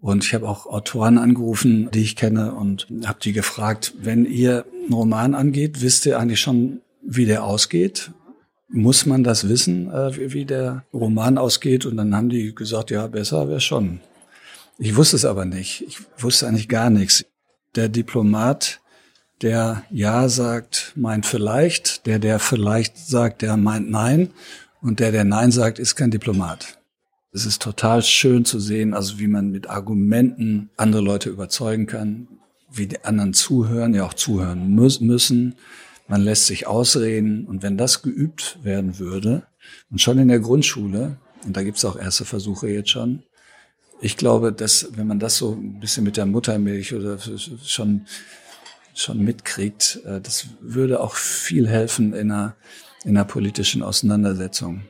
Und ich habe auch Autoren angerufen, die ich kenne und habe die gefragt, wenn ihr einen Roman angeht, wisst ihr eigentlich schon, wie der ausgeht? Muss man das wissen, äh, wie der Roman ausgeht? Und dann haben die gesagt, ja, besser wäre schon. Ich wusste es aber nicht. Ich wusste eigentlich gar nichts. Der Diplomat, der Ja sagt, meint vielleicht. Der, der vielleicht sagt, der meint Nein. Und der, der Nein sagt, ist kein Diplomat. Es ist total schön zu sehen, also wie man mit Argumenten andere Leute überzeugen kann, wie die anderen zuhören, ja auch zuhören müssen. Man lässt sich ausreden. Und wenn das geübt werden würde, und schon in der Grundschule, und da gibt's auch erste Versuche jetzt schon, ich glaube, dass wenn man das so ein bisschen mit der Muttermilch oder schon, schon mitkriegt, äh, das würde auch viel helfen in einer, in einer politischen Auseinandersetzung.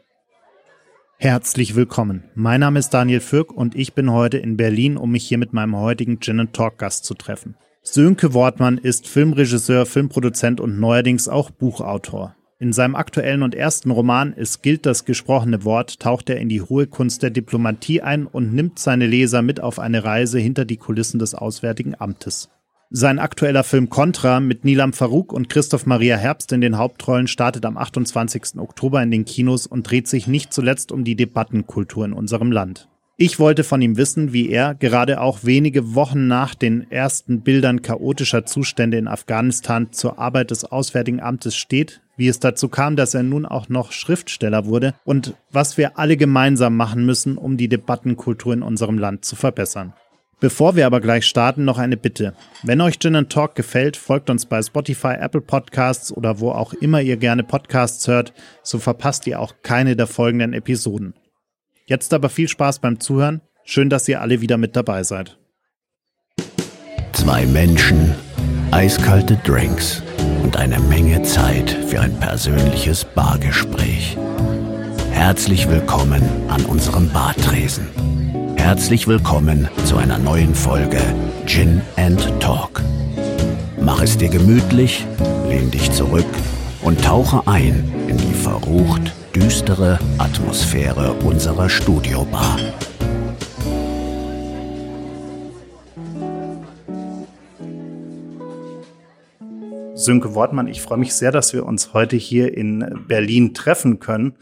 Herzlich willkommen. Mein Name ist Daniel Fürk und ich bin heute in Berlin, um mich hier mit meinem heutigen Gin Talk Gast zu treffen. Sönke Wortmann ist Filmregisseur, Filmproduzent und neuerdings auch Buchautor. In seinem aktuellen und ersten Roman Es gilt das gesprochene Wort taucht er in die hohe Kunst der Diplomatie ein und nimmt seine Leser mit auf eine Reise hinter die Kulissen des Auswärtigen Amtes. Sein aktueller Film Contra mit Nilam Farouk und Christoph Maria Herbst in den Hauptrollen startet am 28. Oktober in den Kinos und dreht sich nicht zuletzt um die Debattenkultur in unserem Land. Ich wollte von ihm wissen, wie er, gerade auch wenige Wochen nach den ersten Bildern chaotischer Zustände in Afghanistan, zur Arbeit des Auswärtigen Amtes steht, wie es dazu kam, dass er nun auch noch Schriftsteller wurde und was wir alle gemeinsam machen müssen, um die Debattenkultur in unserem Land zu verbessern. Bevor wir aber gleich starten, noch eine Bitte. Wenn euch Gin Talk gefällt, folgt uns bei Spotify, Apple Podcasts oder wo auch immer ihr gerne Podcasts hört, so verpasst ihr auch keine der folgenden Episoden. Jetzt aber viel Spaß beim Zuhören. Schön, dass ihr alle wieder mit dabei seid. Zwei Menschen, eiskalte Drinks und eine Menge Zeit für ein persönliches Bargespräch. Herzlich willkommen an unserem Bartresen. Herzlich willkommen zu einer neuen Folge Gin and Talk. Mach es dir gemütlich, lehn dich zurück und tauche ein in die verrucht düstere Atmosphäre unserer Studiobar. Sönke Wortmann, ich freue mich sehr, dass wir uns heute hier in Berlin treffen können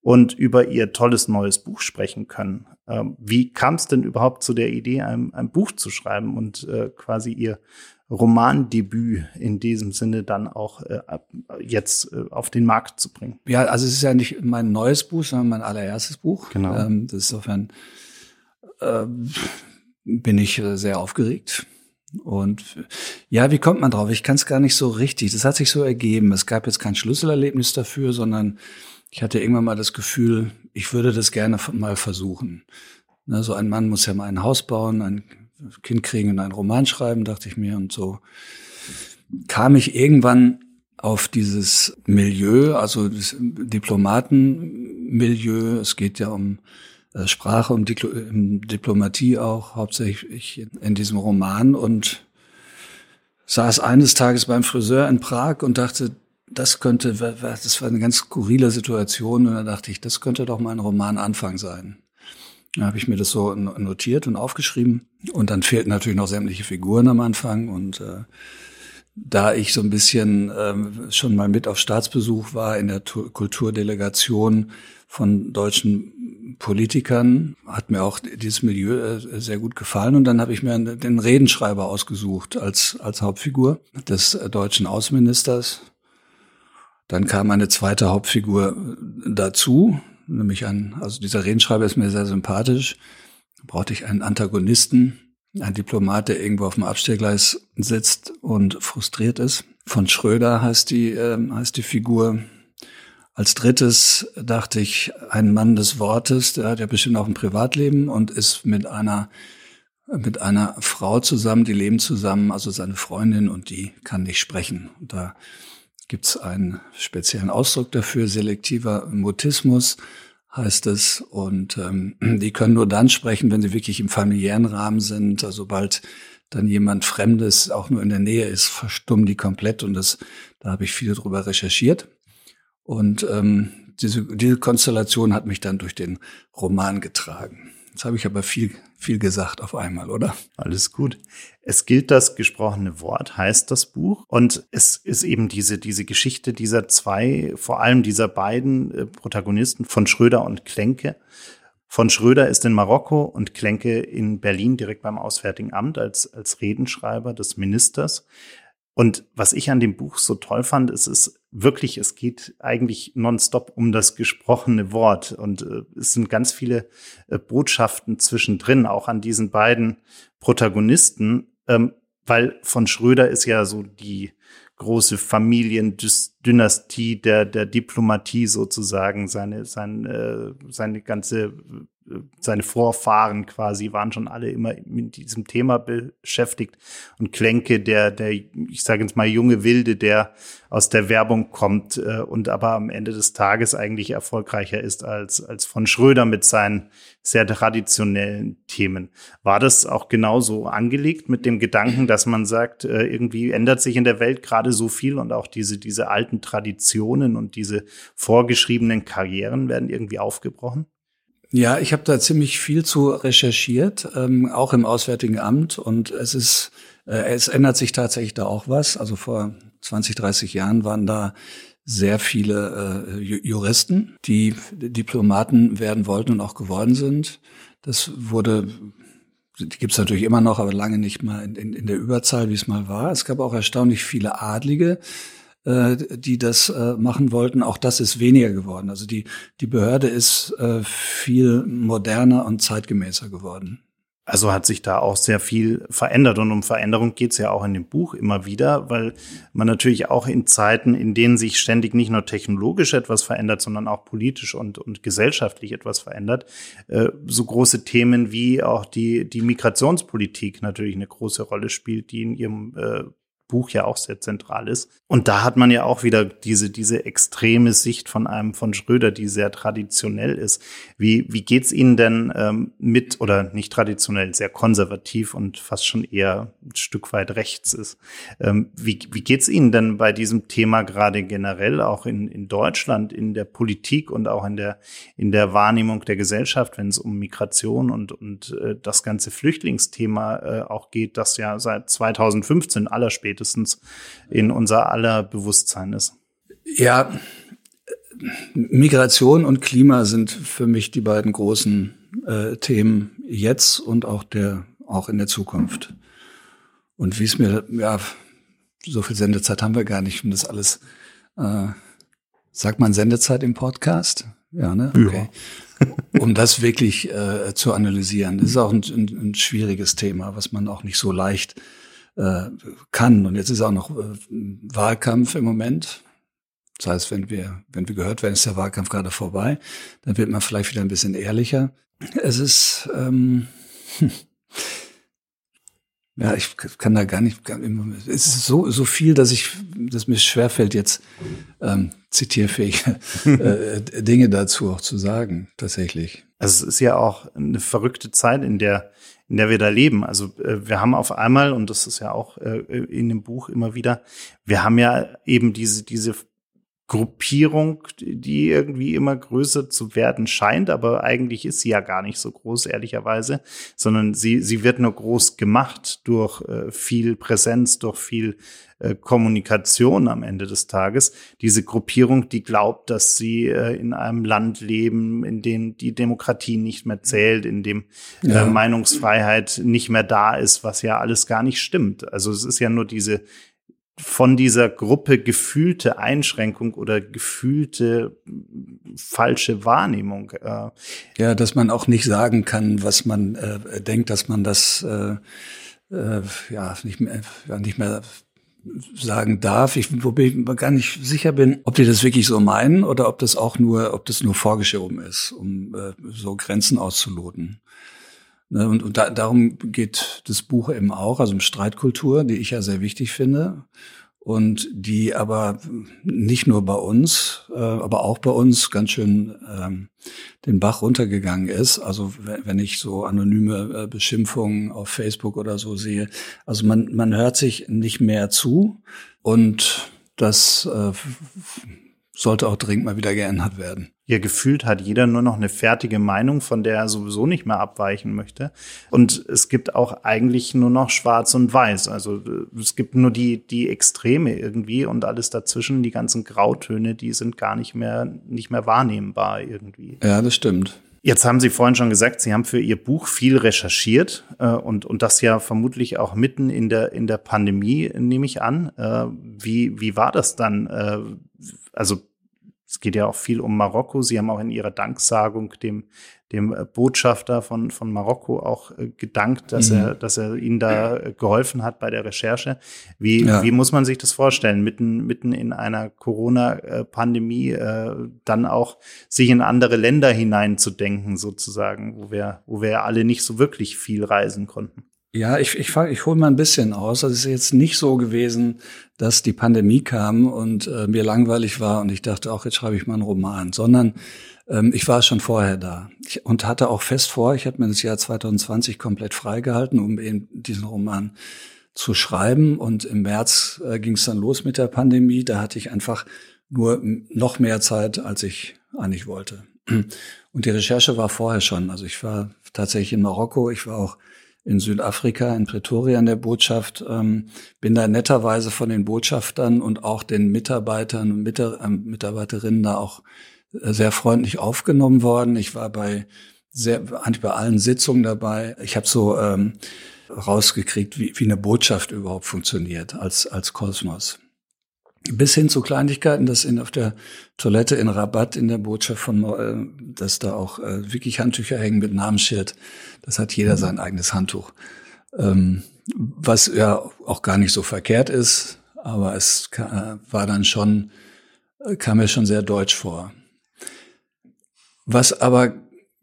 und über Ihr tolles neues Buch sprechen können. Ähm, wie kam es denn überhaupt zu der Idee, ein, ein Buch zu schreiben und äh, quasi Ihr Romandebüt in diesem Sinne dann auch äh, jetzt äh, auf den Markt zu bringen? Ja, also es ist ja nicht mein neues Buch, sondern mein allererstes Buch. Genau. Ähm, das ist insofern äh, bin ich äh, sehr aufgeregt. Und ja, wie kommt man drauf? Ich kann es gar nicht so richtig. Das hat sich so ergeben. Es gab jetzt kein Schlüsselerlebnis dafür, sondern ich hatte irgendwann mal das Gefühl, ich würde das gerne mal versuchen. Ne, so ein Mann muss ja mal ein Haus bauen, ein Kind kriegen und einen Roman schreiben, dachte ich mir. Und so kam ich irgendwann auf dieses Milieu, also das Diplomatenmilieu. Es geht ja um äh, Sprache, um Diplomatie auch, hauptsächlich in diesem Roman und saß eines Tages beim Friseur in Prag und dachte, das könnte, das war eine ganz skurrile Situation und da dachte ich, das könnte doch mal ein Romananfang sein. Da habe ich mir das so notiert und aufgeschrieben und dann fehlten natürlich noch sämtliche Figuren am Anfang und äh, da ich so ein bisschen ähm, schon mal mit auf Staatsbesuch war in der Kulturdelegation von deutschen Politikern, hat mir auch dieses Milieu äh, sehr gut gefallen. Und dann habe ich mir den Redenschreiber ausgesucht als, als Hauptfigur des äh, deutschen Außenministers, dann kam eine zweite Hauptfigur dazu, nämlich ein, also dieser Redenschreiber ist mir sehr sympathisch. Da brauchte ich einen Antagonisten, ein Diplomat, der irgendwo auf dem Abstellgleis sitzt und frustriert ist. Von Schröder heißt die, äh, heißt die Figur. Als drittes dachte ich, ein Mann des Wortes, der hat ja bestimmt auch ein Privatleben und ist mit einer mit einer Frau zusammen, die leben zusammen, also seine Freundin und die kann nicht sprechen. Und da gibt es einen speziellen Ausdruck dafür, selektiver Mutismus heißt es. Und ähm, die können nur dann sprechen, wenn sie wirklich im familiären Rahmen sind. Also sobald dann jemand Fremdes auch nur in der Nähe ist, verstummen die komplett. Und das, da habe ich viel drüber recherchiert. Und ähm, diese, diese Konstellation hat mich dann durch den Roman getragen. Jetzt habe ich aber viel, viel gesagt auf einmal, oder? Alles gut. Es gilt das gesprochene Wort, heißt das Buch. Und es ist eben diese, diese Geschichte dieser zwei, vor allem dieser beiden äh, Protagonisten von Schröder und Klenke. Von Schröder ist in Marokko und Klenke in Berlin direkt beim Auswärtigen Amt als, als Redenschreiber des Ministers. Und was ich an dem Buch so toll fand, ist es wirklich, es geht eigentlich nonstop um das gesprochene Wort. Und äh, es sind ganz viele äh, Botschaften zwischendrin, auch an diesen beiden Protagonisten, ähm, weil von Schröder ist ja so die große Familiendynastie der, der Diplomatie sozusagen, seine, seine, äh, seine ganze seine Vorfahren quasi waren schon alle immer mit diesem Thema beschäftigt. Und Klenke, der, der, ich sage jetzt mal, junge Wilde, der aus der Werbung kommt äh, und aber am Ende des Tages eigentlich erfolgreicher ist als, als von Schröder mit seinen sehr traditionellen Themen. War das auch genauso angelegt mit dem Gedanken, dass man sagt, äh, irgendwie ändert sich in der Welt gerade so viel und auch diese, diese alten Traditionen und diese vorgeschriebenen Karrieren werden irgendwie aufgebrochen? Ja, ich habe da ziemlich viel zu recherchiert, ähm, auch im Auswärtigen Amt. Und es ist, äh, es ändert sich tatsächlich da auch was. Also vor 20, 30 Jahren waren da sehr viele äh, Juristen, die Diplomaten werden wollten und auch geworden sind. Das wurde, die gibt es natürlich immer noch, aber lange nicht mal in, in, in der Überzahl, wie es mal war. Es gab auch erstaunlich viele Adlige, äh, die das äh, machen wollten. Auch das ist weniger geworden. Also die, die Behörde ist äh, viel moderner und zeitgemäßer geworden. Also hat sich da auch sehr viel verändert und um Veränderung geht es ja auch in dem Buch immer wieder, weil man natürlich auch in Zeiten, in denen sich ständig nicht nur technologisch etwas verändert, sondern auch politisch und, und gesellschaftlich etwas verändert, äh, so große Themen wie auch die, die Migrationspolitik natürlich eine große Rolle spielt, die in ihrem äh, Buch ja auch sehr zentral ist. Und da hat man ja auch wieder diese, diese extreme Sicht von einem von Schröder, die sehr traditionell ist. Wie, wie geht's Ihnen denn ähm, mit, oder nicht traditionell, sehr konservativ und fast schon eher ein Stück weit rechts ist? Ähm, wie, wie geht's Ihnen denn bei diesem Thema gerade generell, auch in, in Deutschland, in der Politik und auch in der, in der Wahrnehmung der Gesellschaft, wenn es um Migration und, und äh, das ganze Flüchtlingsthema äh, auch geht, das ja seit 2015 allerspätestens spätestens in unser aller Bewusstsein ist. Ja, Migration und Klima sind für mich die beiden großen äh, Themen jetzt und auch der auch in der Zukunft. Und wie es mir, ja, so viel Sendezeit haben wir gar nicht, um das alles. Äh, sagt man Sendezeit im Podcast? Ja, ne? Okay. Ja. um das wirklich äh, zu analysieren. Das ist auch ein, ein, ein schwieriges Thema, was man auch nicht so leicht äh, kann. Und jetzt ist auch noch äh, Wahlkampf im Moment. Das heißt, wenn wir, wenn wir gehört werden, ist der Wahlkampf gerade vorbei, dann wird man vielleicht wieder ein bisschen ehrlicher. Es ist, ähm, ja, ich kann da gar nicht, es ist so, so viel, dass ich, dass mir schwerfällt, jetzt ähm, zitierfähige äh, Dinge dazu auch zu sagen, tatsächlich. Also es ist ja auch eine verrückte Zeit, in der in der wir da leben. Also äh, wir haben auf einmal, und das ist ja auch äh, in dem Buch immer wieder, wir haben ja eben diese, diese Gruppierung, die irgendwie immer größer zu werden scheint, aber eigentlich ist sie ja gar nicht so groß, ehrlicherweise, sondern sie, sie wird nur groß gemacht durch äh, viel Präsenz, durch viel äh, Kommunikation am Ende des Tages. Diese Gruppierung, die glaubt, dass sie äh, in einem Land leben, in dem die Demokratie nicht mehr zählt, in dem äh, ja. Meinungsfreiheit nicht mehr da ist, was ja alles gar nicht stimmt. Also es ist ja nur diese von dieser Gruppe gefühlte Einschränkung oder gefühlte falsche Wahrnehmung. Äh. Ja, dass man auch nicht sagen kann, was man äh, denkt, dass man das äh, äh, ja nicht mehr, ja, nicht mehr sagen darf. Ich, wobei ich gar nicht sicher bin, ob die das wirklich so meinen oder ob das auch nur, ob das nur vorgeschoben ist, um äh, so Grenzen auszuloten. Ne, und, und da, darum geht das Buch eben auch, also um Streitkultur, die ich ja sehr wichtig finde und die aber nicht nur bei uns, äh, aber auch bei uns ganz schön ähm, den Bach runtergegangen ist. Also wenn ich so anonyme äh, Beschimpfungen auf Facebook oder so sehe, also man man hört sich nicht mehr zu und das äh, sollte auch dringend mal wieder geändert werden. Ja, gefühlt hat jeder nur noch eine fertige Meinung, von der er sowieso nicht mehr abweichen möchte. Und es gibt auch eigentlich nur noch Schwarz und Weiß. Also äh, es gibt nur die, die Extreme irgendwie und alles dazwischen, die ganzen Grautöne, die sind gar nicht mehr, nicht mehr wahrnehmbar irgendwie. Ja, das stimmt. Jetzt haben Sie vorhin schon gesagt, Sie haben für Ihr Buch viel recherchiert äh, und, und das ja vermutlich auch mitten in der, in der Pandemie, nehme ich an. Äh, wie, wie war das dann? Äh, also es geht ja auch viel um Marokko. Sie haben auch in Ihrer Danksagung dem, dem äh, Botschafter von, von Marokko auch äh, gedankt, dass mhm. er, dass er Ihnen da äh, geholfen hat bei der Recherche. Wie, ja. wie muss man sich das vorstellen? Mitten, mitten in einer Corona-Pandemie äh, dann auch sich in andere Länder hineinzudenken, sozusagen, wo wir, wo wir alle nicht so wirklich viel reisen konnten. Ja, ich, ich, ich hole mal ein bisschen aus. Also es ist jetzt nicht so gewesen, dass die Pandemie kam und äh, mir langweilig war und ich dachte, auch jetzt schreibe ich mal einen Roman, sondern ähm, ich war schon vorher da ich, und hatte auch fest vor, ich habe mir das Jahr 2020 komplett freigehalten, um eben diesen Roman zu schreiben. Und im März äh, ging es dann los mit der Pandemie. Da hatte ich einfach nur noch mehr Zeit, als ich eigentlich wollte. Und die Recherche war vorher schon. Also ich war tatsächlich in Marokko, ich war auch in Südafrika, in Pretoria in der Botschaft, ähm, bin da netterweise von den Botschaftern und auch den Mitarbeitern und Mitar äh, Mitarbeiterinnen da auch äh, sehr freundlich aufgenommen worden. Ich war bei sehr, eigentlich bei allen Sitzungen dabei. Ich habe so ähm, rausgekriegt, wie, wie eine Botschaft überhaupt funktioniert als, als Kosmos bis hin zu Kleinigkeiten, dass in, auf der Toilette in Rabatt in der Botschaft von, äh, dass da auch äh, wirklich Handtücher hängen mit Namensschild. Das hat jeder sein eigenes Handtuch. Ähm, was ja auch gar nicht so verkehrt ist, aber es äh, war dann schon, äh, kam mir schon sehr deutsch vor. Was aber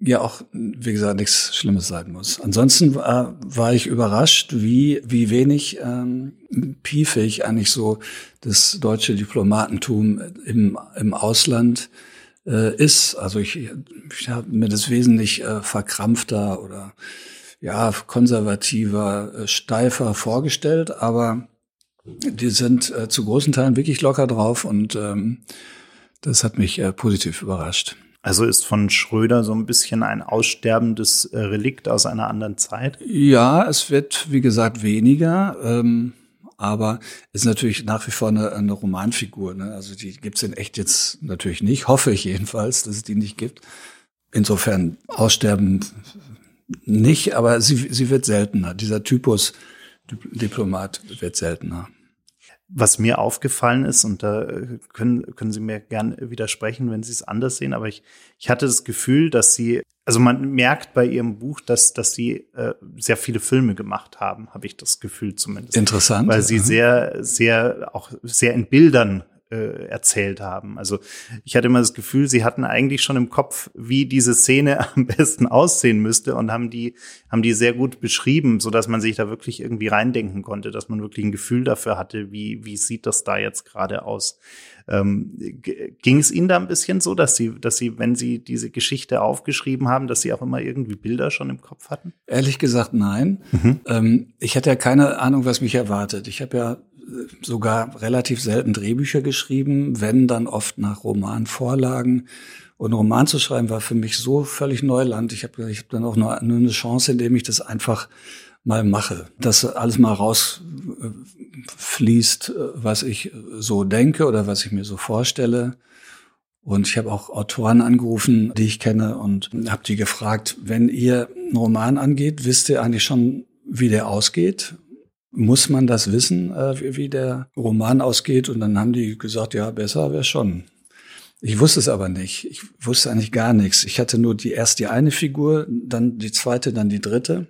ja auch, wie gesagt, nichts Schlimmes sein muss. Ansonsten war, war ich überrascht, wie, wie wenig ähm, piefig eigentlich so das deutsche Diplomatentum im, im Ausland äh, ist. Also ich, ich habe mir das wesentlich äh, verkrampfter oder ja konservativer, äh, steifer vorgestellt, aber die sind äh, zu großen Teilen wirklich locker drauf und ähm, das hat mich äh, positiv überrascht. Also ist von Schröder so ein bisschen ein aussterbendes äh, Relikt aus einer anderen Zeit? Ja, es wird, wie gesagt, weniger. Ähm, aber ist natürlich nach wie vor eine, eine Romanfigur. Ne? Also die gibt's in echt jetzt natürlich nicht, hoffe ich jedenfalls, dass es die nicht gibt. Insofern aussterben nicht, aber sie, sie wird seltener. Dieser Typus Diplomat wird seltener. Was mir aufgefallen ist, und da äh, können, können Sie mir gern widersprechen, wenn Sie es anders sehen, aber ich, ich hatte das Gefühl, dass Sie, also man merkt bei Ihrem Buch, dass, dass Sie äh, sehr viele Filme gemacht haben, habe ich das Gefühl zumindest. Interessant. Weil Sie sehr, sehr, auch sehr in Bildern äh, erzählt haben. Also ich hatte immer das Gefühl, sie hatten eigentlich schon im Kopf, wie diese Szene am besten aussehen müsste und haben die, haben die sehr gut beschrieben, so dass man sich da wirklich irgendwie reindenken konnte, dass man wirklich ein Gefühl dafür hatte, wie, wie sieht das da jetzt gerade aus. Ähm, ging es Ihnen da ein bisschen so, dass Sie, dass Sie, wenn Sie diese Geschichte aufgeschrieben haben, dass Sie auch immer irgendwie Bilder schon im Kopf hatten? Ehrlich gesagt, nein. Mhm. Ähm, ich hatte ja keine Ahnung, was mich erwartet. Ich habe ja sogar relativ selten Drehbücher geschrieben, wenn dann oft nach Romanvorlagen. Und Roman zu schreiben war für mich so völlig Neuland. Ich habe ich hab dann auch nur, nur eine Chance, indem ich das einfach mal mache. Dass alles mal rausfließt, was ich so denke oder was ich mir so vorstelle. Und ich habe auch Autoren angerufen, die ich kenne und habe die gefragt, wenn ihr einen Roman angeht, wisst ihr eigentlich schon, wie der ausgeht? Muss man das wissen, äh, wie der Roman ausgeht? Und dann haben die gesagt, ja, besser wäre schon. Ich wusste es aber nicht. Ich wusste eigentlich gar nichts. Ich hatte nur die erst die eine Figur, dann die zweite, dann die dritte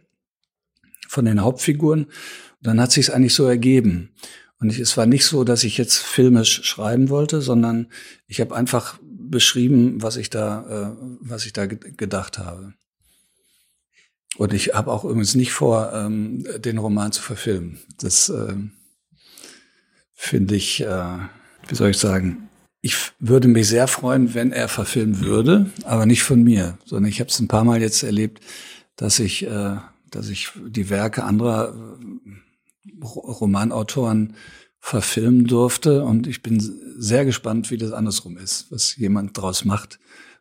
von den Hauptfiguren. Und dann hat sich es eigentlich so ergeben. Und ich, es war nicht so, dass ich jetzt filmisch schreiben wollte, sondern ich habe einfach beschrieben, was ich da, äh, was ich da gedacht habe. Und ich habe auch übrigens nicht vor, ähm, den Roman zu verfilmen. Das äh, finde ich, äh, wie soll ich sagen, ich würde mich sehr freuen, wenn er verfilmen würde, aber nicht von mir, sondern ich habe es ein paar Mal jetzt erlebt, dass ich, äh, dass ich die Werke anderer äh, Romanautoren verfilmen durfte. Und ich bin sehr gespannt, wie das andersrum ist, was jemand daraus macht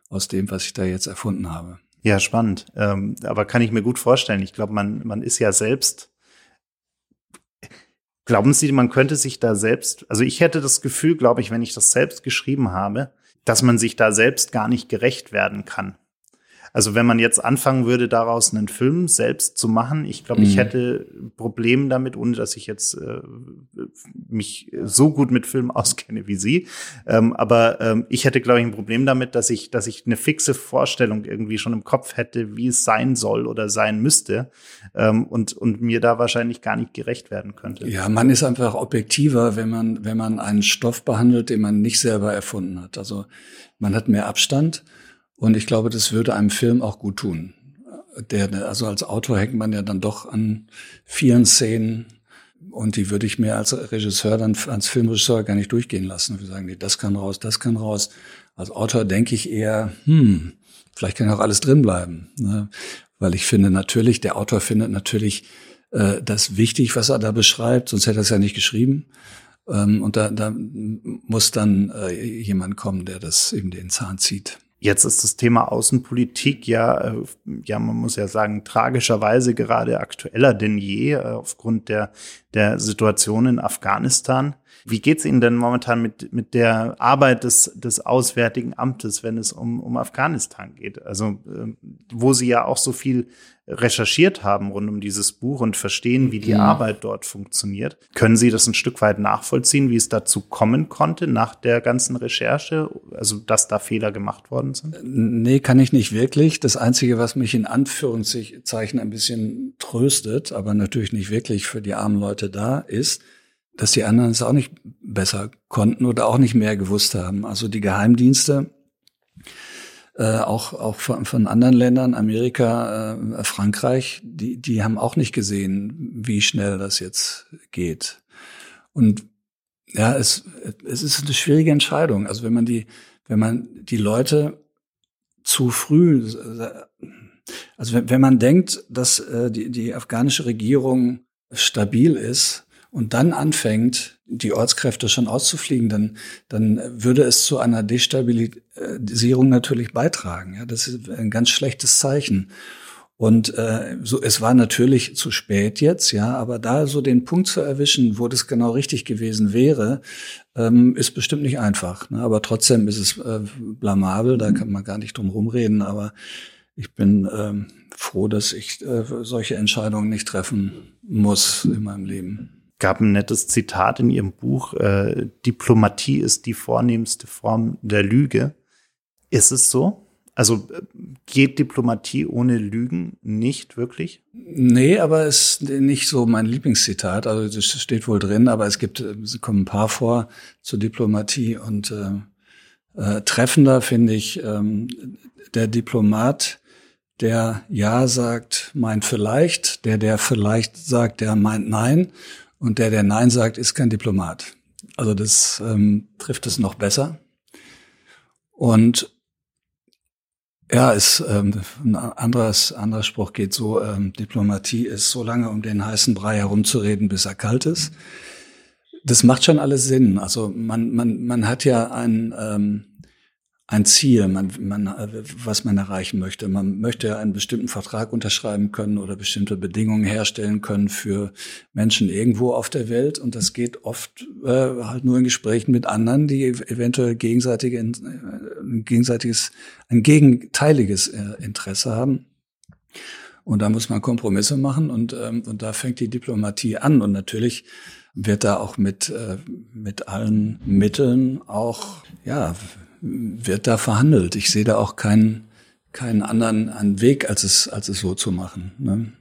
aus dem, was ich da jetzt erfunden habe. Ja, spannend. Ähm, aber kann ich mir gut vorstellen. Ich glaube, man, man ist ja selbst. Glauben Sie, man könnte sich da selbst, also ich hätte das Gefühl, glaube ich, wenn ich das selbst geschrieben habe, dass man sich da selbst gar nicht gerecht werden kann. Also wenn man jetzt anfangen würde, daraus einen Film selbst zu machen, ich glaube, mhm. ich hätte Probleme damit, ohne dass ich jetzt äh, mich so gut mit Filmen auskenne wie Sie. Ähm, aber ähm, ich hätte, glaube ich, ein Problem damit, dass ich, dass ich eine fixe Vorstellung irgendwie schon im Kopf hätte, wie es sein soll oder sein müsste ähm, und, und mir da wahrscheinlich gar nicht gerecht werden könnte. Ja, man ist einfach objektiver, wenn man, wenn man einen Stoff behandelt, den man nicht selber erfunden hat. Also man hat mehr Abstand und ich glaube, das würde einem Film auch gut tun. Der, also als Autor hängt man ja dann doch an vielen Szenen und die würde ich mir als Regisseur dann, als Filmregisseur gar nicht durchgehen lassen. Wir sagen, nee, das kann raus, das kann raus. Als Autor denke ich eher, hm, vielleicht kann auch alles drin bleiben. Ne? Weil ich finde natürlich, der Autor findet natürlich äh, das wichtig, was er da beschreibt, sonst hätte er es ja nicht geschrieben. Ähm, und da, da muss dann äh, jemand kommen, der das eben den Zahn zieht. Jetzt ist das Thema Außenpolitik ja, äh, ja, man muss ja sagen, tragischerweise gerade aktueller denn je äh, aufgrund der, der Situation in Afghanistan. Wie geht's Ihnen denn momentan mit, mit der Arbeit des, des Auswärtigen Amtes, wenn es um, um Afghanistan geht? Also, äh, wo Sie ja auch so viel recherchiert haben rund um dieses Buch und verstehen, wie die ja. Mhm. Arbeit dort funktioniert. Können Sie das ein Stück weit nachvollziehen, wie es dazu kommen konnte nach der ganzen Recherche, also dass da Fehler gemacht worden sind? Nee, kann ich nicht wirklich. Das Einzige, was mich in Anführungszeichen ein bisschen tröstet, aber natürlich nicht wirklich für die armen Leute da, ist, dass die anderen es auch nicht besser konnten oder auch nicht mehr gewusst haben. Also die Geheimdienste äh, auch, auch von, von anderen Ländern, Amerika, äh, Frankreich, die, die haben auch nicht gesehen, wie schnell das jetzt geht. Und ja, es, es ist eine schwierige Entscheidung. Also wenn man die, wenn man die Leute zu früh, also wenn, wenn man denkt, dass äh, die, die afghanische Regierung stabil ist, und dann anfängt, die Ortskräfte schon auszufliegen, dann, dann würde es zu einer Destabilisierung natürlich beitragen. Ja, das ist ein ganz schlechtes Zeichen. Und äh, so, es war natürlich zu spät jetzt, ja, aber da so den Punkt zu erwischen, wo das genau richtig gewesen wäre, ähm, ist bestimmt nicht einfach. Ne? Aber trotzdem ist es äh, blamabel, da kann man gar nicht drum rumreden. Aber ich bin ähm, froh, dass ich äh, solche Entscheidungen nicht treffen muss in meinem Leben gab ein nettes Zitat in ihrem Buch, äh, Diplomatie ist die vornehmste Form der Lüge. Ist es so? Also äh, geht Diplomatie ohne Lügen nicht wirklich? Nee, aber es ist nicht so mein Lieblingszitat. Also das steht wohl drin, aber es gibt, es kommen ein paar vor zur Diplomatie und äh, äh, treffender finde ich ähm, der Diplomat, der Ja sagt, meint vielleicht, der, der vielleicht sagt, der meint Nein und der, der Nein sagt, ist kein Diplomat. Also das ähm, trifft es noch besser. Und ja, ist, ähm, ein anderes, anderer Spruch geht so, ähm, Diplomatie ist so lange um den heißen Brei herumzureden, bis er kalt ist. Das macht schon alles Sinn. Also man, man, man hat ja ein, ähm, ein Ziel, man, man, was man erreichen möchte. Man möchte einen bestimmten Vertrag unterschreiben können oder bestimmte Bedingungen herstellen können für Menschen irgendwo auf der Welt. Und das geht oft äh, halt nur in Gesprächen mit anderen, die eventuell gegenseitige, äh, ein gegenseitiges, ein gegenteiliges äh, Interesse haben. Und da muss man Kompromisse machen und, ähm, und da fängt die Diplomatie an. Und natürlich wird da auch mit, äh, mit allen Mitteln auch, ja, wird da verhandelt. Ich sehe da auch keinen, keinen anderen einen Weg, als es, als es so zu machen. Ne?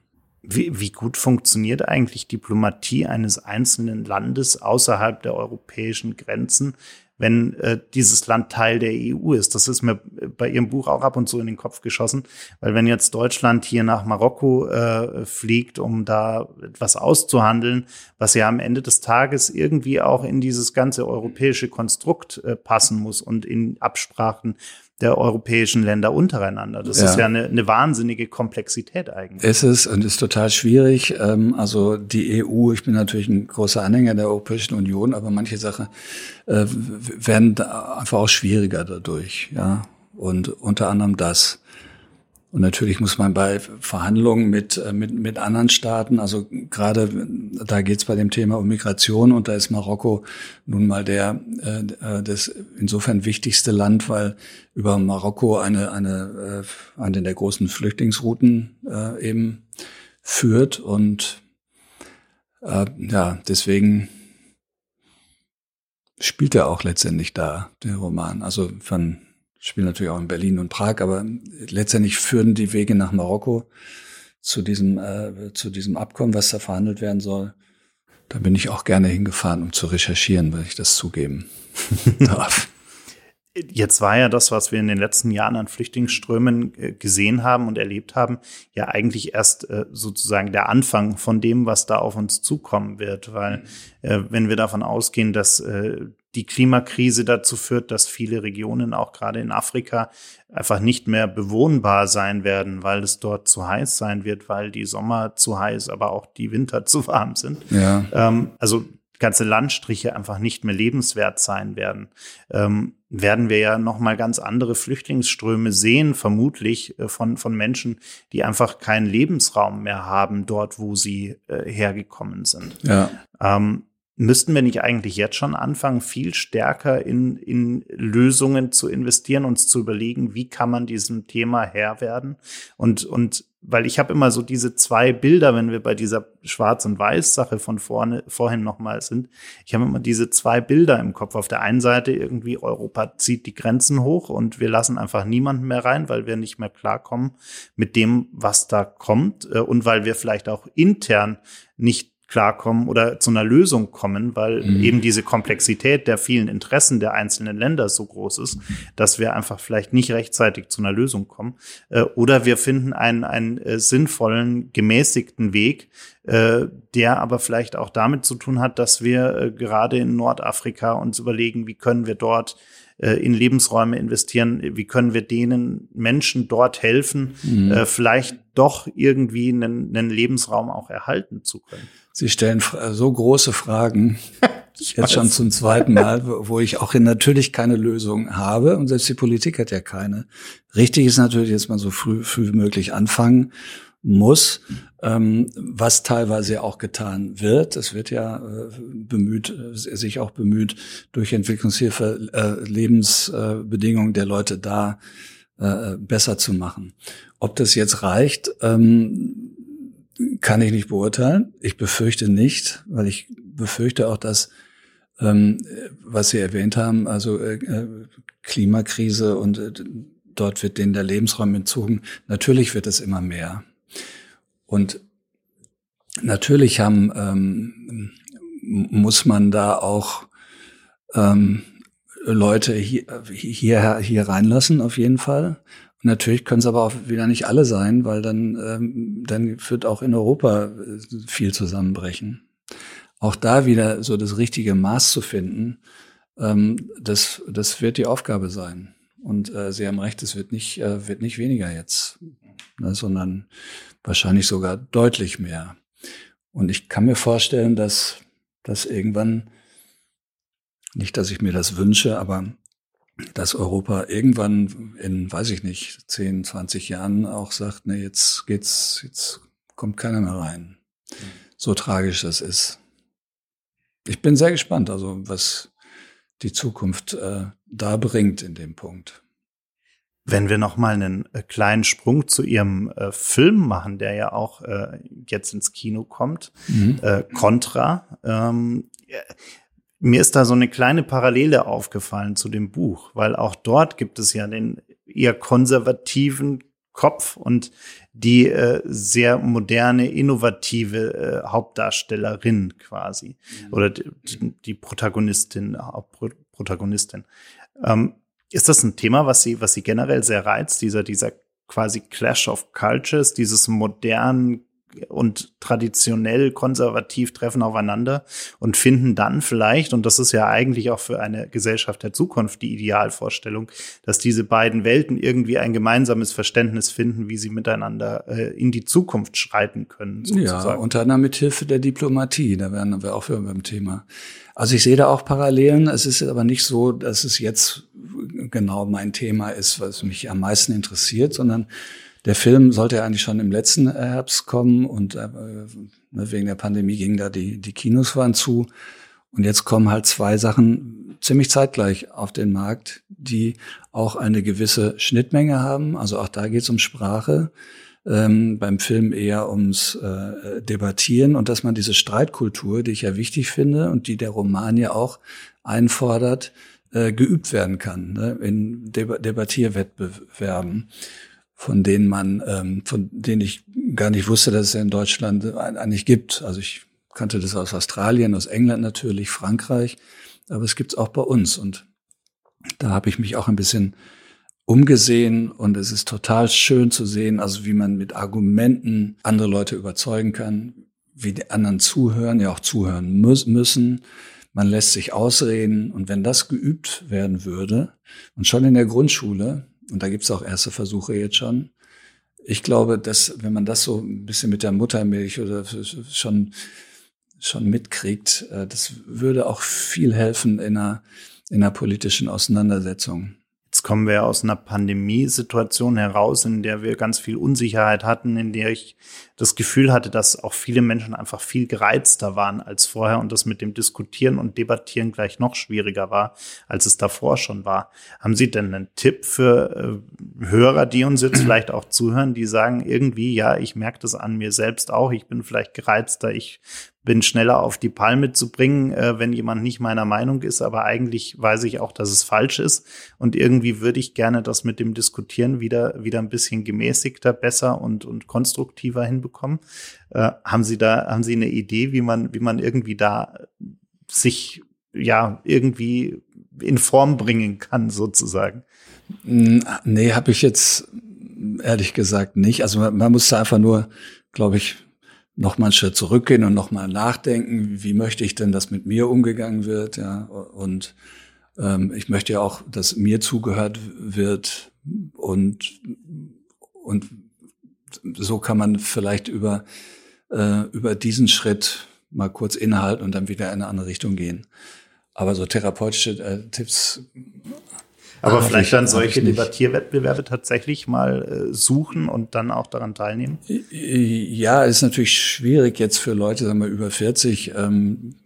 Wie, wie gut funktioniert eigentlich Diplomatie eines einzelnen Landes außerhalb der europäischen Grenzen, wenn äh, dieses Land Teil der EU ist. Das ist mir bei Ihrem Buch auch ab und zu in den Kopf geschossen, weil wenn jetzt Deutschland hier nach Marokko äh, fliegt, um da etwas auszuhandeln, was ja am Ende des Tages irgendwie auch in dieses ganze europäische Konstrukt äh, passen muss und in Absprachen der europäischen Länder untereinander. Das ja. ist ja eine, eine wahnsinnige Komplexität eigentlich. Es ist und ist total schwierig. Ähm, also die EU, ich bin natürlich ein großer Anhänger der Europäischen Union, aber manche Sachen äh, werden einfach auch schwieriger dadurch. Ja, und unter anderem das. Und natürlich muss man bei Verhandlungen mit, äh, mit, mit anderen Staaten, also gerade da geht es bei dem Thema um Migration und da ist Marokko nun mal der äh, äh, das insofern wichtigste Land, weil über Marokko eine, eine, äh, eine der großen Flüchtlingsrouten äh, eben führt. Und äh, ja, deswegen spielt er auch letztendlich da, der Roman. Also von spielen natürlich auch in Berlin und Prag, aber letztendlich führen die Wege nach Marokko zu diesem, äh, zu diesem Abkommen, was da verhandelt werden soll. Da bin ich auch gerne hingefahren, um zu recherchieren, weil ich das zugeben darf. Jetzt war ja das, was wir in den letzten Jahren an Flüchtlingsströmen äh, gesehen haben und erlebt haben, ja eigentlich erst äh, sozusagen der Anfang von dem, was da auf uns zukommen wird. Weil äh, wenn wir davon ausgehen, dass die Klimakrise dazu führt, dass viele Regionen, auch gerade in Afrika, einfach nicht mehr bewohnbar sein werden, weil es dort zu heiß sein wird, weil die Sommer zu heiß, aber auch die Winter zu warm sind. Ja. Ähm, also ganze Landstriche einfach nicht mehr lebenswert sein werden, ähm, werden wir ja noch mal ganz andere Flüchtlingsströme sehen, vermutlich äh, von von Menschen, die einfach keinen Lebensraum mehr haben dort, wo sie äh, hergekommen sind. Ja. Ähm, müssten wir nicht eigentlich jetzt schon anfangen, viel stärker in, in Lösungen zu investieren, uns zu überlegen, wie kann man diesem Thema Herr werden? Und, und weil ich habe immer so diese zwei Bilder, wenn wir bei dieser Schwarz- und Weiß-Sache von vorne, vorhin nochmal sind, ich habe immer diese zwei Bilder im Kopf. Auf der einen Seite irgendwie Europa zieht die Grenzen hoch und wir lassen einfach niemanden mehr rein, weil wir nicht mehr klarkommen mit dem, was da kommt äh, und weil wir vielleicht auch intern nicht klarkommen oder zu einer Lösung kommen, weil mhm. eben diese Komplexität der vielen Interessen der einzelnen Länder so groß ist, dass wir einfach vielleicht nicht rechtzeitig zu einer Lösung kommen. Äh, oder wir finden einen, einen äh, sinnvollen, gemäßigten Weg, äh, der aber vielleicht auch damit zu tun hat, dass wir gerade in Nordafrika uns überlegen, wie können wir dort in Lebensräume investieren, wie können wir denen Menschen dort helfen, mhm. vielleicht doch irgendwie einen, einen Lebensraum auch erhalten zu können. Sie stellen so große Fragen, jetzt schon zum zweiten Mal, wo ich auch natürlich keine Lösung habe und selbst die Politik hat ja keine. Richtig ist natürlich, dass man so früh, früh wie möglich anfangen muss, ähm, was teilweise auch getan wird. Es wird ja äh, bemüht, äh, sich auch bemüht, durch Entwicklungshilfe äh, Lebensbedingungen der Leute da äh, besser zu machen. Ob das jetzt reicht, ähm, kann ich nicht beurteilen. Ich befürchte nicht, weil ich befürchte auch, dass, ähm, was Sie erwähnt haben, also äh, äh Klimakrise und äh, dort wird denen der Lebensraum entzogen. Natürlich wird es immer mehr. Und natürlich haben, ähm, muss man da auch ähm, Leute hier, hier, hier reinlassen, auf jeden Fall. Natürlich können es aber auch wieder nicht alle sein, weil dann, ähm, dann wird auch in Europa äh, viel zusammenbrechen. Auch da wieder so das richtige Maß zu finden, ähm, das, das wird die Aufgabe sein. Und äh, Sie haben recht, es wird nicht, äh, wird nicht weniger jetzt, ne, sondern wahrscheinlich sogar deutlich mehr. Und ich kann mir vorstellen, dass, dass irgendwann, nicht, dass ich mir das wünsche, aber dass Europa irgendwann in, weiß ich nicht, 10, 20 Jahren auch sagt, nee, jetzt geht's, jetzt kommt keiner mehr rein. So tragisch das ist. Ich bin sehr gespannt, also was die Zukunft äh, da bringt in dem Punkt. Wenn wir noch mal einen äh, kleinen Sprung zu Ihrem äh, Film machen, der ja auch äh, jetzt ins Kino kommt, mhm. äh, Contra. Ähm, mir ist da so eine kleine Parallele aufgefallen zu dem Buch, weil auch dort gibt es ja den eher konservativen Kopf und die äh, sehr moderne, innovative äh, Hauptdarstellerin quasi mhm. oder die, die Protagonistin, Hauptprotagonistin. Ähm, ist das ein Thema, was sie, was sie generell sehr reizt, dieser, dieser quasi Clash of Cultures, dieses modernen und traditionell konservativ treffen aufeinander und finden dann vielleicht, und das ist ja eigentlich auch für eine Gesellschaft der Zukunft die Idealvorstellung, dass diese beiden Welten irgendwie ein gemeinsames Verständnis finden, wie sie miteinander äh, in die Zukunft schreiten können. Sozusagen. Ja, unter anderem mit Hilfe der Diplomatie, da werden wir auch wieder beim Thema. Also ich sehe da auch Parallelen. Es ist aber nicht so, dass es jetzt genau mein Thema ist, was mich am meisten interessiert, sondern der Film sollte ja eigentlich schon im letzten Herbst kommen und äh, ne, wegen der Pandemie gingen da die, die Kinos waren zu. Und jetzt kommen halt zwei Sachen ziemlich zeitgleich auf den Markt, die auch eine gewisse Schnittmenge haben. Also auch da geht es um Sprache. Ähm, beim Film eher ums äh, Debattieren und dass man diese Streitkultur, die ich ja wichtig finde und die der Roman ja auch einfordert, äh, geübt werden kann ne, in Deb Debattierwettbewerben von denen man, ähm, von denen ich gar nicht wusste, dass es in Deutschland eigentlich gibt. Also ich kannte das aus Australien, aus England natürlich, Frankreich, aber es gibt es auch bei uns. Und da habe ich mich auch ein bisschen umgesehen und es ist total schön zu sehen, also wie man mit Argumenten andere Leute überzeugen kann, wie die anderen zuhören, ja auch zuhören muss, müssen. Man lässt sich ausreden und wenn das geübt werden würde und schon in der Grundschule, und da gibt es auch erste Versuche jetzt schon. Ich glaube, dass wenn man das so ein bisschen mit der Muttermilch oder schon schon mitkriegt, äh, das würde auch viel helfen in einer in einer politischen Auseinandersetzung. Jetzt kommen wir aus einer Pandemiesituation heraus, in der wir ganz viel Unsicherheit hatten, in der ich das Gefühl hatte, dass auch viele Menschen einfach viel gereizter waren als vorher und das mit dem Diskutieren und Debattieren gleich noch schwieriger war, als es davor schon war. Haben Sie denn einen Tipp für äh, Hörer, die uns jetzt vielleicht auch zuhören, die sagen irgendwie, ja, ich merke das an mir selbst auch, ich bin vielleicht gereizter, ich bin schneller auf die Palme zu bringen, äh, wenn jemand nicht meiner Meinung ist, aber eigentlich weiß ich auch, dass es falsch ist und irgendwie würde ich gerne das mit dem Diskutieren wieder wieder ein bisschen gemäßigter, besser und und konstruktiver hinbekommen. Äh, haben Sie da haben Sie eine Idee, wie man wie man irgendwie da sich ja irgendwie in Form bringen kann sozusagen? Nee, habe ich jetzt ehrlich gesagt nicht. Also man, man muss da einfach nur, glaube ich, noch mal einen Schritt zurückgehen und noch mal nachdenken, wie möchte ich denn, dass mit mir umgegangen wird, ja, und ähm, ich möchte ja auch, dass mir zugehört wird und und so kann man vielleicht über äh, über diesen Schritt mal kurz innehalten und dann wieder in eine andere Richtung gehen. Aber so therapeutische äh, Tipps aber ah, vielleicht dann solche Debattierwettbewerbe tatsächlich mal äh, suchen und dann auch daran teilnehmen? Ja, ist natürlich schwierig jetzt für Leute, sagen wir, über 40. Ähm,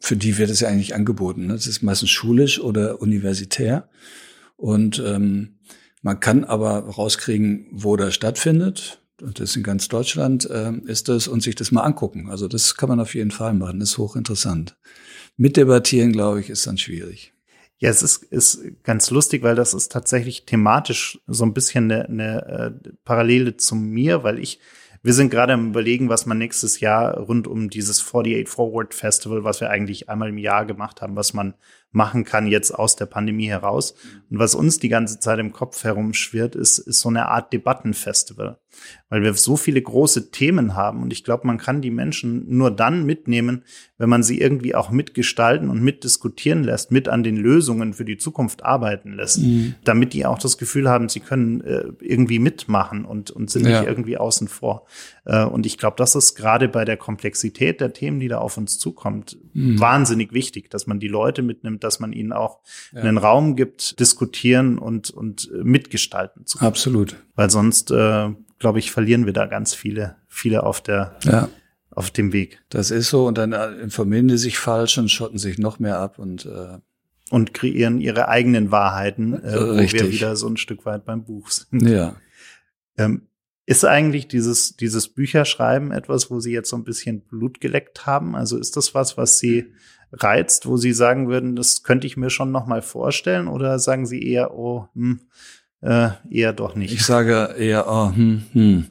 für die wird es ja eigentlich angeboten. Ne? Das ist meistens schulisch oder universitär. Und ähm, man kann aber rauskriegen, wo das stattfindet. Und das in ganz Deutschland äh, ist das und sich das mal angucken. Also das kann man auf jeden Fall machen. Das ist hochinteressant. Mitdebattieren, glaube ich, ist dann schwierig. Ja, es ist, ist ganz lustig, weil das ist tatsächlich thematisch so ein bisschen eine, eine äh, Parallele zu mir, weil ich, wir sind gerade am überlegen, was man nächstes Jahr rund um dieses 48 Forward Festival, was wir eigentlich einmal im Jahr gemacht haben, was man machen kann jetzt aus der Pandemie heraus. Und was uns die ganze Zeit im Kopf herumschwirrt, ist, ist so eine Art Debattenfestival, weil wir so viele große Themen haben. Und ich glaube, man kann die Menschen nur dann mitnehmen, wenn man sie irgendwie auch mitgestalten und mitdiskutieren lässt, mit an den Lösungen für die Zukunft arbeiten lässt, mhm. damit die auch das Gefühl haben, sie können äh, irgendwie mitmachen und, und sind ja. nicht irgendwie außen vor. Äh, und ich glaube, das ist gerade bei der Komplexität der Themen, die da auf uns zukommt, mhm. wahnsinnig wichtig, dass man die Leute mitnimmt, dass man ihnen auch ja. einen Raum gibt, diskutieren und, und äh, mitgestalten zu können. Absolut. Weil sonst, äh, glaube ich, verlieren wir da ganz viele, viele auf der, ja. auf dem Weg. Das ist so und dann äh, informieren die sich falsch und schotten sich noch mehr ab und äh und kreieren ihre eigenen Wahrheiten, äh, wo Richtig. wir wieder so ein Stück weit beim Buch sind. Ja. Ähm, ist eigentlich dieses, dieses Bücherschreiben etwas, wo Sie jetzt so ein bisschen Blut geleckt haben? Also ist das was, was Sie reizt, wo Sie sagen würden, das könnte ich mir schon noch mal vorstellen? Oder sagen Sie eher, oh, hm, äh, eher doch nicht? Ich sage eher, oh, hm, hm.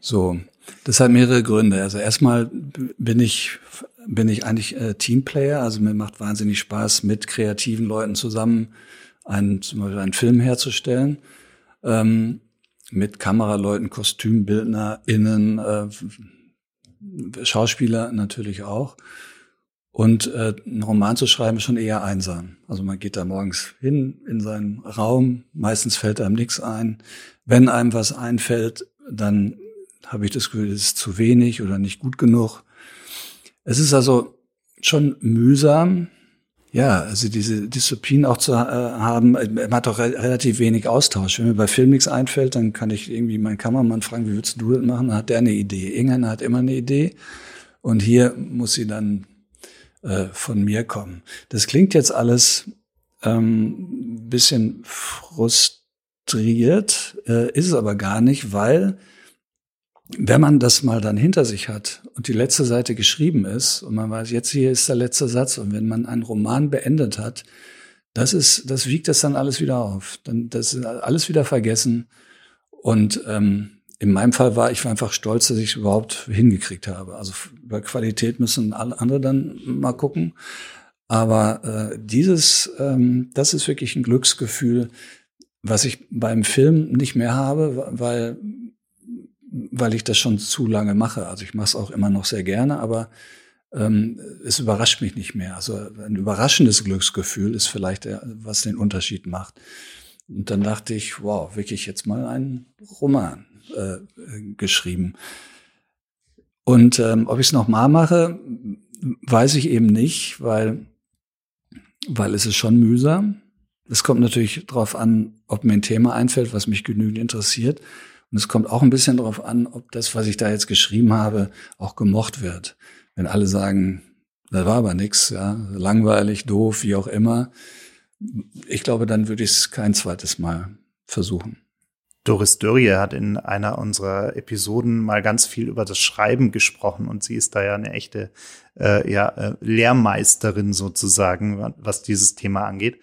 So, das hat mehrere Gründe. Also erstmal bin ich bin ich eigentlich äh, Teamplayer. Also mir macht wahnsinnig Spaß, mit kreativen Leuten zusammen einen, zum Beispiel einen Film herzustellen. Ähm, mit Kameraleuten, KostümbildnerInnen, äh, Schauspieler natürlich auch. Und äh, einen Roman zu schreiben ist schon eher einsam. Also man geht da morgens hin in seinen Raum, meistens fällt einem nichts ein. Wenn einem was einfällt, dann habe ich das Gefühl, es ist zu wenig oder nicht gut genug. Es ist also schon mühsam, ja, also diese Disziplin auch zu äh, haben, man hat doch re relativ wenig Austausch. Wenn mir bei Film nichts einfällt, dann kann ich irgendwie meinen Kameramann fragen, wie würdest du das machen? Dann hat der eine Idee. Irgendeiner hat immer eine Idee. Und hier muss sie dann äh, von mir kommen. Das klingt jetzt alles ähm, bisschen frustriert, äh, ist es aber gar nicht, weil wenn man das mal dann hinter sich hat und die letzte Seite geschrieben ist und man weiß, jetzt hier ist der letzte Satz und wenn man einen Roman beendet hat, das ist, das wiegt das dann alles wieder auf. Dann das ist alles wieder vergessen. Und ähm, in meinem Fall war ich einfach stolz, dass ich es überhaupt hingekriegt habe. Also über Qualität müssen alle andere dann mal gucken. Aber äh, dieses, ähm, das ist wirklich ein Glücksgefühl, was ich beim Film nicht mehr habe, weil weil ich das schon zu lange mache. Also ich mache es auch immer noch sehr gerne, aber ähm, es überrascht mich nicht mehr. Also ein überraschendes Glücksgefühl ist vielleicht, der, was den Unterschied macht. Und dann dachte ich, wow, wirklich jetzt mal einen Roman äh, geschrieben. Und ähm, ob ich es nochmal mache, weiß ich eben nicht, weil, weil es ist schon mühsam. Es kommt natürlich darauf an, ob mir ein Thema einfällt, was mich genügend interessiert. Und es kommt auch ein bisschen darauf an, ob das, was ich da jetzt geschrieben habe, auch gemocht wird. Wenn alle sagen, da war aber nix, ja, langweilig, doof, wie auch immer. Ich glaube, dann würde ich es kein zweites Mal versuchen. Doris Dörrie hat in einer unserer Episoden mal ganz viel über das Schreiben gesprochen und sie ist da ja eine echte äh, ja, äh, Lehrmeisterin sozusagen, was dieses Thema angeht.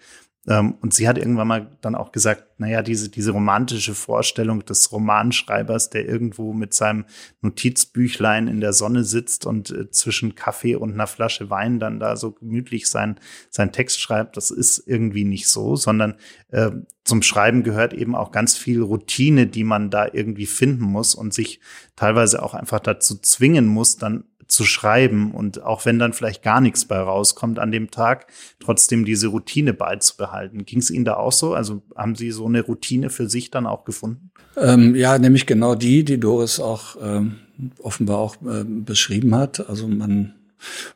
Ähm, und sie hat irgendwann mal dann auch gesagt, naja, diese, diese romantische Vorstellung des Romanschreibers, der irgendwo mit seinem Notizbüchlein in der Sonne sitzt und äh, zwischen Kaffee und einer Flasche Wein dann da so gemütlich sein, sein Text schreibt, das ist irgendwie nicht so, sondern äh, zum Schreiben gehört eben auch ganz viel Routine, die man da irgendwie finden muss und sich teilweise auch einfach dazu zwingen muss, dann zu schreiben und auch wenn dann vielleicht gar nichts bei rauskommt an dem Tag, trotzdem diese Routine beizubehalten. Ging es Ihnen da auch so? Also haben Sie so eine Routine für sich dann auch gefunden? Ähm, ja, nämlich genau die, die Doris auch ähm, offenbar auch äh, beschrieben hat. Also man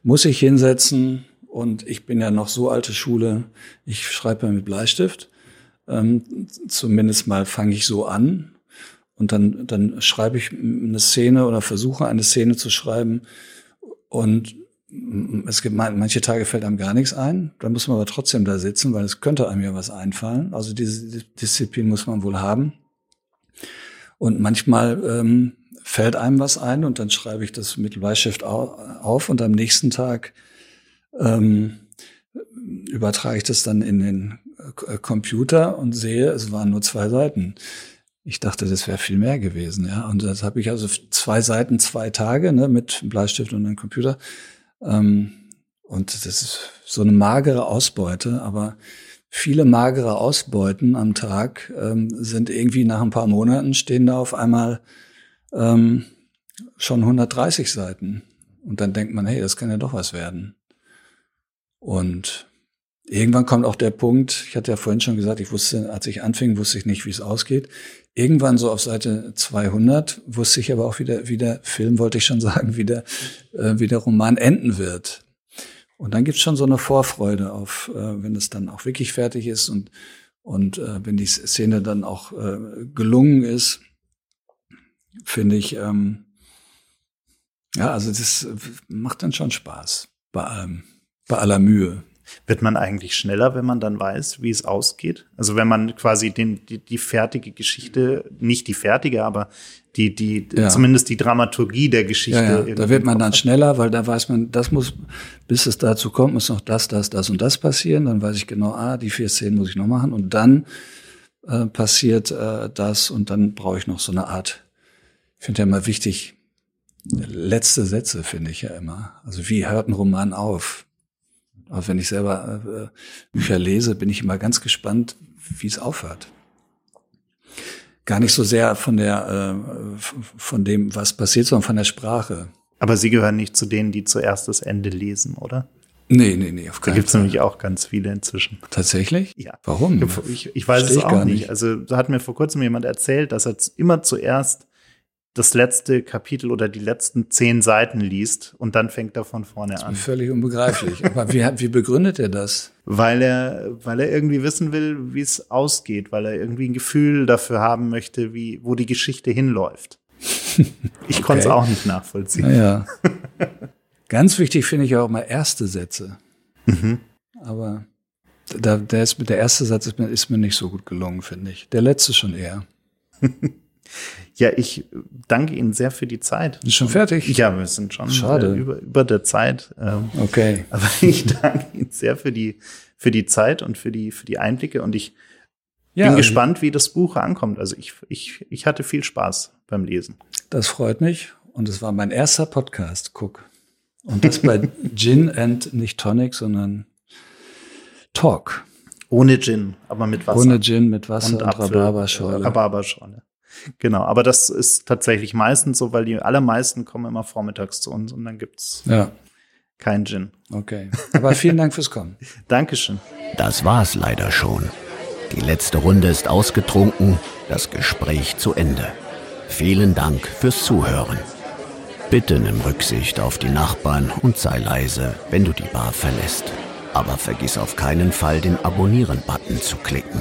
muss sich hinsetzen und ich bin ja noch so alte Schule, ich schreibe mit Bleistift. Ähm, zumindest mal fange ich so an. Und dann, dann schreibe ich eine Szene oder versuche eine Szene zu schreiben. Und es gibt manche Tage fällt einem gar nichts ein. Dann muss man aber trotzdem da sitzen, weil es könnte einem ja was einfallen. Also diese Disziplin muss man wohl haben. Und manchmal ähm, fällt einem was ein und dann schreibe ich das mit Bleistift auf und am nächsten Tag ähm, übertrage ich das dann in den äh, Computer und sehe, es waren nur zwei Seiten. Ich dachte, das wäre viel mehr gewesen, ja. Und das habe ich also zwei Seiten, zwei Tage, ne, mit Bleistift und einem Computer. Ähm, und das ist so eine magere Ausbeute, aber viele magere Ausbeuten am Tag ähm, sind irgendwie nach ein paar Monaten stehen da auf einmal ähm, schon 130 Seiten. Und dann denkt man, hey, das kann ja doch was werden. Und irgendwann kommt auch der Punkt, ich hatte ja vorhin schon gesagt, ich wusste, als ich anfing, wusste ich nicht, wie es ausgeht. Irgendwann so auf Seite 200 wusste ich aber auch wieder, wie der Film, wollte ich schon sagen, wie der, äh, wie der Roman enden wird. Und dann gibt's schon so eine Vorfreude auf, äh, wenn es dann auch wirklich fertig ist und, und äh, wenn die Szene dann auch äh, gelungen ist, finde ich, ähm, ja, also das macht dann schon Spaß bei allem, bei aller Mühe. Wird man eigentlich schneller, wenn man dann weiß, wie es ausgeht? Also wenn man quasi den, die, die fertige Geschichte, nicht die fertige, aber die, die, ja. zumindest die Dramaturgie der Geschichte. Ja, ja. Da wird man dann schneller, weil da weiß man, das muss, bis es dazu kommt, muss noch das, das, das und das passieren. Dann weiß ich genau, ah, die vier Szenen muss ich noch machen. Und dann äh, passiert äh, das und dann brauche ich noch so eine Art, ich finde ja immer wichtig, letzte Sätze finde ich ja immer. Also wie hört ein Roman auf? Aber wenn ich selber äh, Bücher lese, bin ich immer ganz gespannt, wie es aufhört. gar nicht so sehr von der, äh, von dem, was passiert, sondern von der Sprache. Aber Sie gehören nicht zu denen, die zuerst das Ende lesen, oder? Nee, nee, nee, auf Da gibt es nämlich auch ganz viele inzwischen. Tatsächlich? Ja. Warum? Ich, ich weiß Versteh es auch nicht. nicht. Also da hat mir vor kurzem jemand erzählt, dass er immer zuerst das letzte Kapitel oder die letzten zehn Seiten liest und dann fängt er von vorne an. Völlig unbegreiflich. Aber wie, wie begründet er das? Weil er, weil er irgendwie wissen will, wie es ausgeht, weil er irgendwie ein Gefühl dafür haben möchte, wie, wo die Geschichte hinläuft. Ich konnte es Okay. auch nicht nachvollziehen. Naja. Ganz wichtig finde ich auch mal erste Sätze. Mhm. Aber da, der, ist, der erste Satz ist mir, ist mir nicht so gut gelungen, finde ich. Der letzte schon eher. Ja, ich danke Ihnen sehr für die Zeit. Ist schon fertig? Ja, wir sind schon Schade. über, über der Zeit. Ähm, Okay. aber ich danke Ihnen sehr für die, für die Zeit und für die, für die Einblicke und ich Ja, bin gespannt, wie das Buch ankommt. Also ich, ich, ich hatte viel Spaß beim Lesen. Das freut mich. Und es war mein erster Podcast, guck. Und das bei Gin and nicht Tonic, sondern Talk. Ohne Gin, aber mit Wasser. Ohne Gin, mit Wasser und, Apfel- Rhabarberschorle. Rhabarberschorle. Genau, aber das ist tatsächlich meistens so, weil die allermeisten kommen immer vormittags zu uns und dann gibt's ja, kein Gin. okay. Aber vielen Dank fürs Kommen. Dankeschön. Das war's leider schon. Die letzte Runde ist ausgetrunken, das Gespräch zu Ende. Vielen Dank fürs Zuhören. Bitte nimm Rücksicht auf die Nachbarn und sei leise, wenn du die Bar verlässt. Aber vergiss auf keinen Fall, den Abonnieren-Button zu klicken.